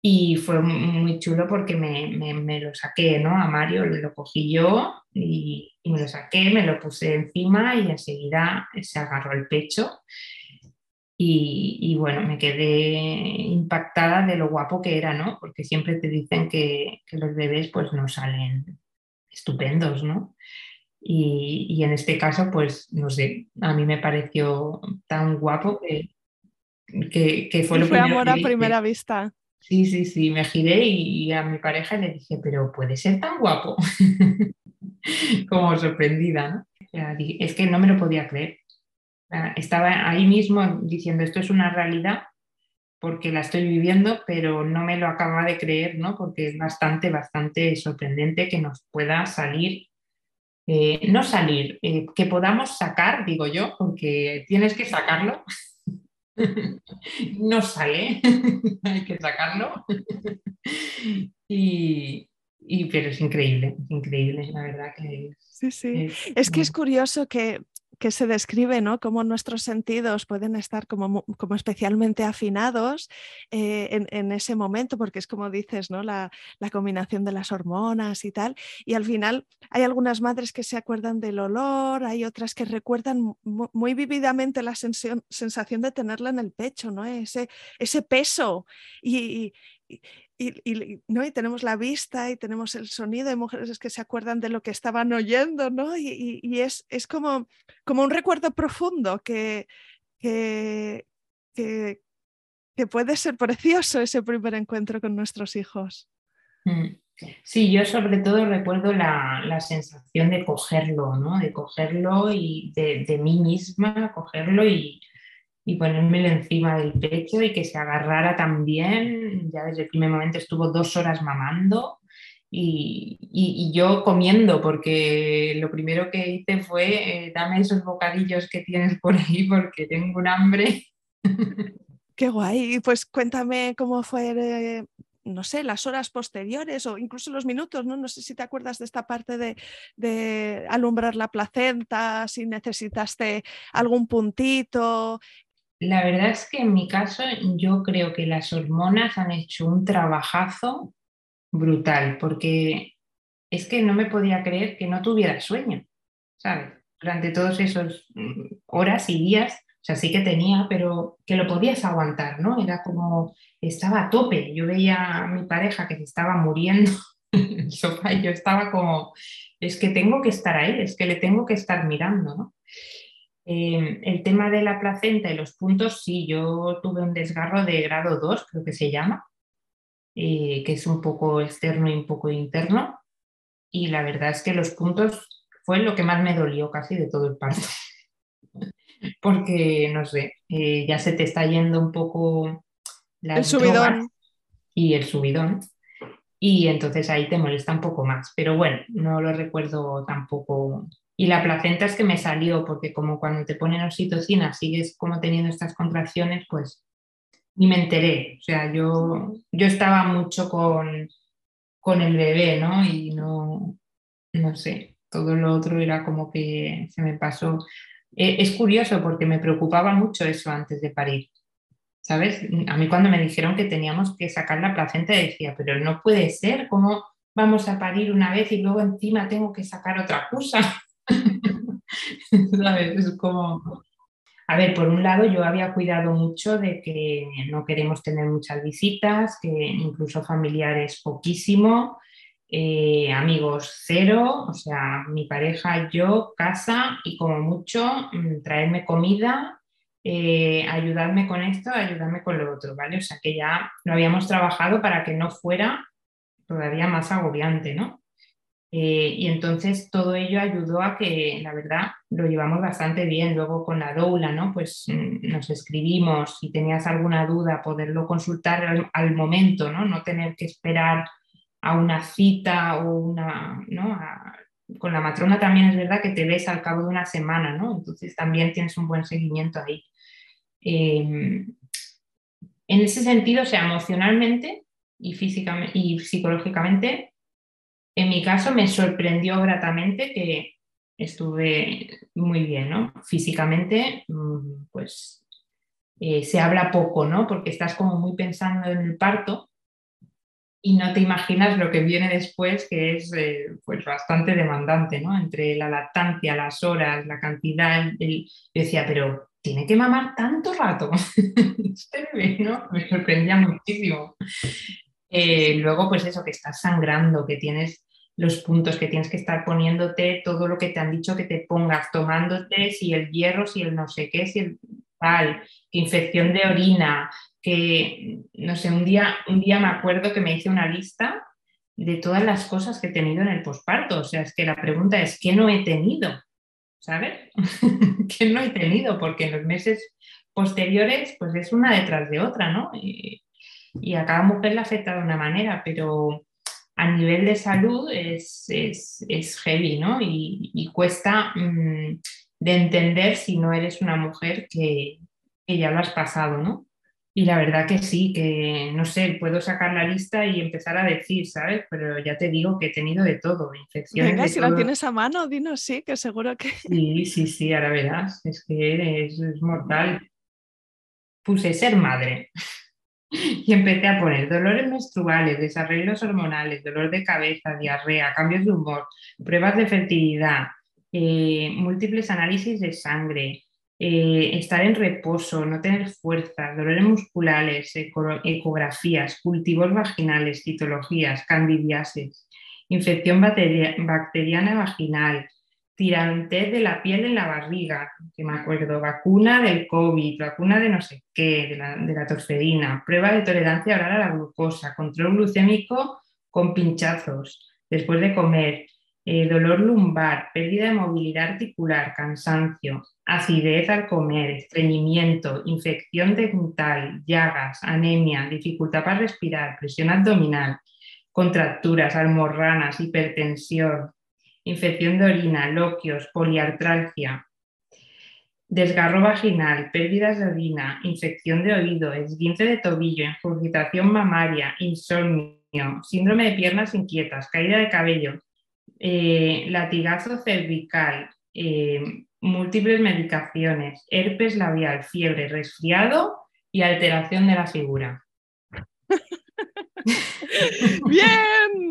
Y fue muy chulo porque me, me, lo saqué, ¿no? A Mario lo cogí yo y, y, me lo saqué, me lo puse encima y enseguida se agarró el pecho y, bueno, me quedé impactada de lo guapo que era, ¿no? Porque siempre te dicen que, los bebés pues no salen estupendos, ¿no? Y, en este caso, pues no sé, a mí me pareció tan guapo que, que, fue lo fue amor a primera vista. Sí, sí, sí, me giré y, a mi pareja le dije, pero puede ser tan guapo. Como sorprendida, ¿no? es que no me lo podía creer. Estaba ahí mismo diciendo, esto es una realidad porque la estoy viviendo, pero no me lo acaba de creer, ¿no? Porque es bastante, bastante sorprendente que nos pueda salir, eh, no salir, eh, que podamos sacar, digo yo, porque tienes que sacarlo. no sale, hay que sacarlo. y, pero es increíble, increíble, la verdad que Sí, sí. es que es curioso que que se describe, ¿no? Cómo nuestros sentidos pueden estar como, como especialmente afinados eh, en, ese momento, porque es como dices, ¿no? La, combinación de las hormonas y tal. Y al final hay algunas madres que se acuerdan del olor, hay otras que recuerdan muy vívidamente la sensación de tenerla en el pecho, ¿no? Ese, ese peso. y, ¿no? y tenemos la vista y tenemos el sonido, hay mujeres que se acuerdan de lo que estaban oyendo, ¿no? y, y es, es, como, como un recuerdo profundo que, que, que, puede ser precioso ese primer encuentro con nuestros hijos. Mm. Sí, yo sobre todo recuerdo la, la sensación de cogerlo, ¿no? de cogerlo y de, de mí misma, cogerlo y, y ponérmelo encima del pecho y que se agarrara también. Ya desde el primer momento estuvo dos horas mamando y, yo comiendo, porque lo primero que hice fue eh, dame esos bocadillos que tienes por ahí porque tengo un hambre. Qué guay. Pues cuéntame cómo fue, eh, no sé, las horas posteriores o incluso los minutos, ¿no? No sé si te acuerdas de esta parte de alumbrar la placenta, si necesitaste algún puntito, la verdad es que en mi caso yo creo que las hormonas han hecho un trabajazo brutal, porque es que no me podía creer que no tuviera sueño, ¿sabes? Durante todos esos mm, horas y días, o sea, sí que tenía, pero que lo podías aguantar, ¿no? Era como, estaba a tope. Yo veía a mi pareja que se estaba muriendo en el sofá y yo estaba como, es que tengo que estar ahí, es que le tengo que estar mirando, ¿no? Em, el tema de la placenta y los puntos, sí, yo tuve un desgarro de grado 2, creo que se llama, eh, que es un poco externo y un poco interno. Y la verdad es que los puntos fue lo que más me dolió casi de todo el parto. Porque, no sé, eh, ya se te está yendo un poco el subidón. y el subidón. Y entonces ahí te molesta un poco más. Pero bueno, no lo recuerdo tampoco y la placenta es que me salió, porque como cuando te ponen oxitocina sigues como teniendo estas contracciones, pues ni me enteré. O sea, yo, yo estaba mucho con, con el bebé, ¿no? Y no, no sé, todo lo otro era como que se me pasó. E, es curioso porque me preocupaba mucho eso antes de parir. ¿Sabes? A mí cuando me dijeron que teníamos que sacar la placenta decía, pero no puede ser, ¿cómo vamos a parir una vez y luego encima tengo que sacar otra cosa? A ver, por un lado yo había cuidado mucho de que no queremos tener muchas visitas, que incluso familiares poquísimo, eh, amigos cero, o sea, mi pareja, yo, casa y como mucho mm, traerme comida, eh, ayudarme con esto, ayudarme con lo otro, ¿vale? O sea, que ya lo habíamos trabajado para que no fuera todavía más agobiante, ¿no? Eh, y entonces todo ello ayudó a que, la verdad, lo llevamos bastante bien. Luego con la doula, ¿no? Pues mm, nos escribimos, si tenías alguna duda, poderlo consultar al, momento, ¿no? No tener que esperar a una cita o una, ¿no? con la matrona también es verdad que te ves al cabo de una semana, ¿no? Entonces también tienes un buen seguimiento ahí. Em, en ese sentido, o sea, emocionalmente y físicamente y psicológicamente en mi caso me sorprendió gratamente que estuve muy bien, ¿no? Físicamente, mm, pues eh, se habla poco, ¿no? Porque estás como muy pensando en el parto y no te imaginas lo que viene después, que es eh, pues bastante demandante, ¿no? Entre la lactancia, las horas, la cantidad, el... yo decía, pero tiene que mamar tanto rato. Este ¿no? Me sorprendía muchísimo. Eh, luego, pues eso, que estás sangrando, que tienes los puntos que tienes que estar poniéndote, todo lo que te han dicho que te pongas, tomándote, si el hierro, si el no sé qué, si el tal, que infección de orina, que, no sé, un día, un día me acuerdo que me hice una lista de todas las cosas que he tenido en el posparto. O sea, es que la pregunta es, ¿qué no he tenido? ¿Sabes? ¿Qué no he tenido? Porque en los meses posteriores, pues es una detrás de otra, ¿no? Y, y a cada mujer le afecta de una manera, pero a nivel de salud es, es, heavy, ¿no? Y, cuesta mm, de entender si no eres una mujer que, ya lo has pasado, ¿no? y la verdad que sí, que no sé, puedo sacar la lista y empezar a decir, ¿sabes? Pero ya te digo que he tenido de todo, infecciones. Venga, de si todo. la tienes a mano, dinos sí, que seguro que. Sí, sí, sí, ahora verás, es que es, es mortal. Puse ser madre y empecé a poner dolores menstruales, desarreglos hormonales, dolor de cabeza, diarrea, cambios de humor, pruebas de fertilidad, eh, múltiples análisis de sangre, eh, estar en reposo, no tener fuerzas, dolores musculares, eco- ecografías, cultivos vaginales, citologías, candidiasis, infección bacteria- bacteriana vaginal, tirantez de la piel en la barriga, que me acuerdo, vacuna del COVID, vacuna de no sé qué, de la, de la prueba de tolerancia a la glucosa, control glucémico con pinchazos después de comer, eh, dolor lumbar, pérdida de movilidad articular, cansancio, acidez al comer, estreñimiento, infección dental, llagas, anemia, dificultad para respirar, presión abdominal, contracturas, almorranas, hipertensión, infección de orina, loquios, poliartralgia, desgarro vaginal, pérdidas de orina, infección de oído, esguince de tobillo, ingurgitación mamaria, insomnio, síndrome de piernas inquietas, caída de cabello, eh, latigazo cervical, eh, múltiples medicaciones, herpes labial, fiebre, resfriado y alteración de la figura. ¡Bien!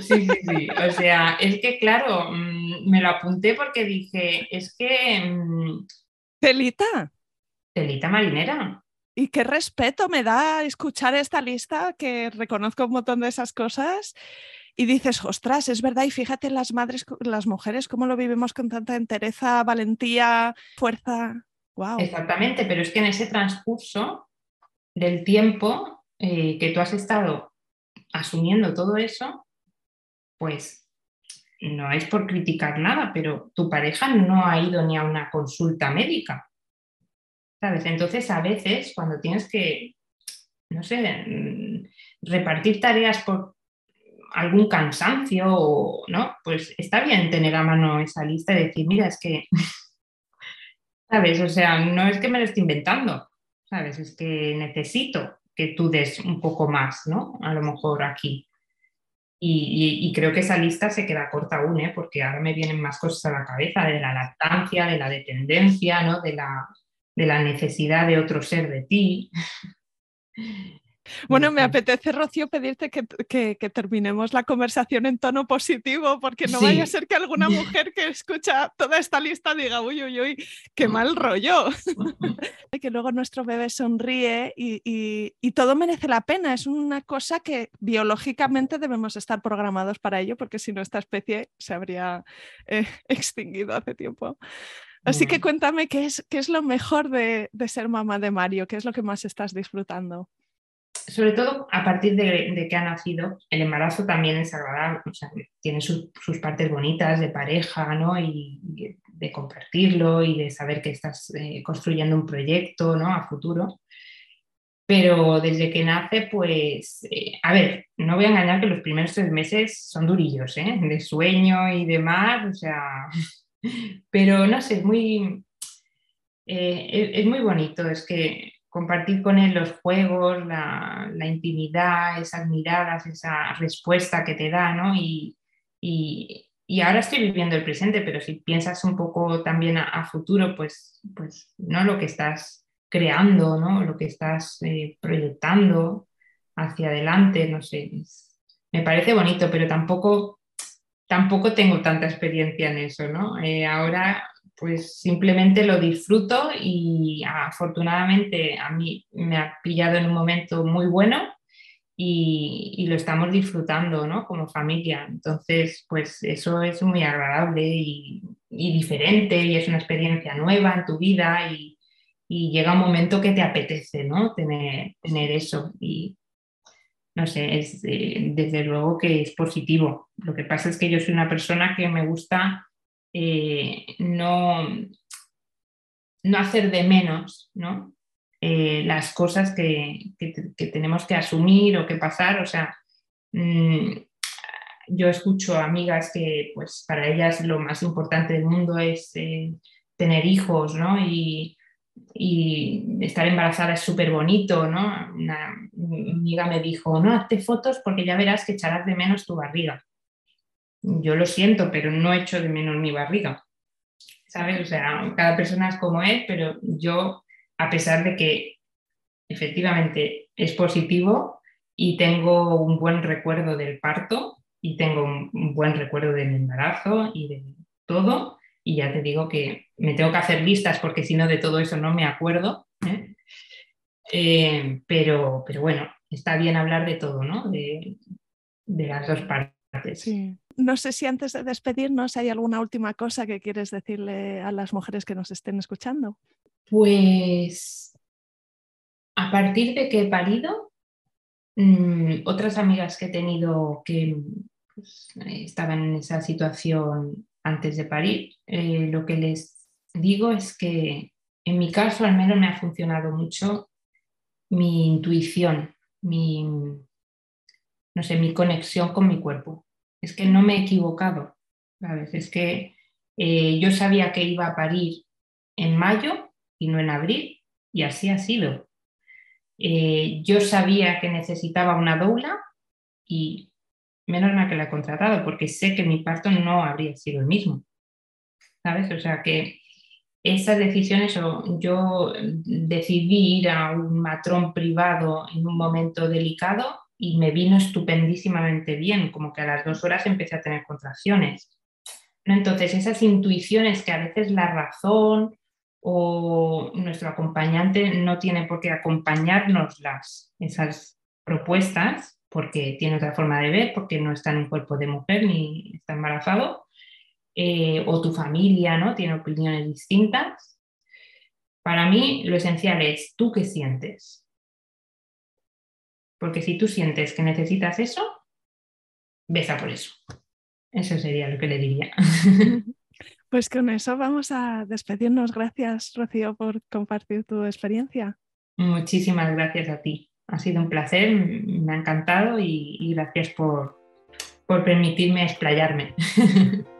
Sí, sí, sí. O sea, es que claro, mm, me lo apunté porque dije, es que mm, Celita. telita marinera. Y qué respeto me da escuchar esta lista, que reconozco un montón de esas cosas. Y dices, ostras, es verdad, y fíjate las madres, las mujeres, cómo lo vivimos con tanta entereza, valentía, fuerza. Wow. Exactamente, pero es que en ese transcurso del tiempo eh, que tú has estado asumiendo todo eso, pues no es por criticar nada, pero tu pareja no ha ido ni a una consulta médica. ¿Sabes? Entonces, a veces, cuando tienes que, no sé, mm, repartir tareas por algún cansancio o no, pues está bien tener a mano esa lista y decir, mira, es que, ¿sabes? O sea, no es que me lo esté inventando, ¿sabes? Es que necesito que tú des un poco más, ¿no? A lo mejor aquí. Y, creo que esa lista se queda corta aún, ¿eh? Porque ahora me vienen más cosas a la cabeza de la lactancia, de la dependencia, ¿no? De la, de la necesidad de otro ser de ti. Bueno, me apetece, Rocío, pedirte que, que- que terminemos la conversación en tono positivo, porque no Sí. vaya a ser que alguna mujer que escucha toda esta lista diga, uy, uy, uy, qué mal rollo. Y que luego nuestro bebé sonríe y, y- y todo merece la pena. Es una cosa que biológicamente debemos estar programados para ello, porque si no, esta especie se habría eh, extinguido hace tiempo. Así que cuéntame qué es, qué es lo mejor de, de ser mamá de Mario, qué es lo que más estás disfrutando. Sobre todo a partir de, de que ha nacido, el embarazo también es agradable, o sea, tiene sus, sus partes bonitas de pareja, ¿no? Y, de compartirlo y de saber que estás eh, construyendo un proyecto, ¿no? A futuro. Pero desde que nace, pues, eh, a ver, no voy a engañar que los primeros tres meses son durillos, ¿eh? De sueño y demás, o sea, pero no sé, es muy, eh, es muy bonito, es que compartir con él los juegos, la, la intimidad, esas miradas, esa respuesta que te da, ¿no? Y, y, y ahora estoy viviendo el presente, pero si piensas un poco también a, futuro, pues, pues no lo que estás creando, ¿no? Lo que estás eh, proyectando hacia adelante, no sé. me parece bonito, pero tampoco, tampoco tengo tanta experiencia en eso, ¿no? Eh, ahora pues simplemente lo disfruto y afortunadamente a mí me ha pillado en un momento muy bueno y, lo estamos disfrutando, ¿no? Como familia. Entonces, pues eso es muy agradable y, diferente y es una experiencia nueva en tu vida y, llega un momento que te apetece, ¿no? Tener, tener eso y no sé, eh, desde luego que es positivo. Lo que pasa es que yo soy una persona que me gusta eh, no, no hacer de menos ¿no? Eh, las cosas que, que, tenemos que asumir o que pasar. O sea, mmm, yo escucho amigas que pues para ellas lo más importante del mundo es eh, tener hijos, ¿no? Y y estar embarazada es súper bonito, ¿no? Una amiga me dijo, no, hazte fotos porque ya verás que echarás de menos tu barriga. Yo lo siento, pero no echo de menos mi barriga. ¿Sabes? O sea, cada persona es como es, pero yo, a pesar de que efectivamente es positivo y tengo un buen recuerdo del parto y tengo un buen recuerdo del embarazo y de todo, y ya te digo que me tengo que hacer listas porque si no de todo eso no me acuerdo. ¿eh? Eh, pero, pero bueno, está bien hablar de todo, ¿no? De, las dos partes. No sé si antes de despedirnos hay alguna última cosa que quieres decirle a las mujeres que nos estén escuchando. Pues a partir de que he parido, mm, otras amigas que he tenido que pues, estaban en esa situación antes de parir, eh, lo que les digo es que en mi caso al menos me ha funcionado mucho mi intuición, mi, no sé, mi conexión con mi cuerpo. Es que no me he equivocado, ¿sabes? Es que eh, yo sabía que iba a parir en mayo y no en abril, y así ha sido. Eh, yo sabía que necesitaba una doula y menos mal que la he contratado, porque sé que mi parto no habría sido el mismo. ¿Sabes? O sea que esas decisiones, yo decidí ir a un matrón privado en un momento delicado y me vino estupendísimamente bien, como que a las dos horas empecé a tener contracciones. Entonces, esas intuiciones que a veces la razón o nuestro acompañante no tiene por qué acompañarnos las, esas propuestas, porque tiene otra forma de ver, porque no está en un cuerpo de mujer ni está embarazado, eh, o tu familia ¿no? tiene opiniones distintas. Para mí lo esencial es tú qué sientes. Porque si tú sientes que necesitas eso, besa por eso. Eso sería lo que le diría. Pues con eso vamos a despedirnos. Gracias, Rocío, por compartir tu experiencia. Muchísimas gracias a ti. Ha sido un placer, me ha encantado y, gracias por, por permitirme explayarme.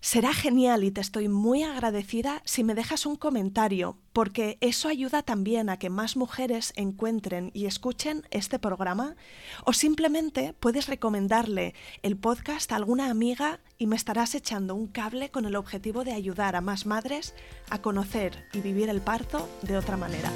Será genial y te estoy muy agradecida si me dejas un comentario, porque eso ayuda también a que más mujeres encuentren y escuchen este programa, o simplemente puedes recomendarle el podcast a alguna amiga y me estarás echando un cable con el objetivo de ayudar a más madres a conocer y vivir el parto de otra manera.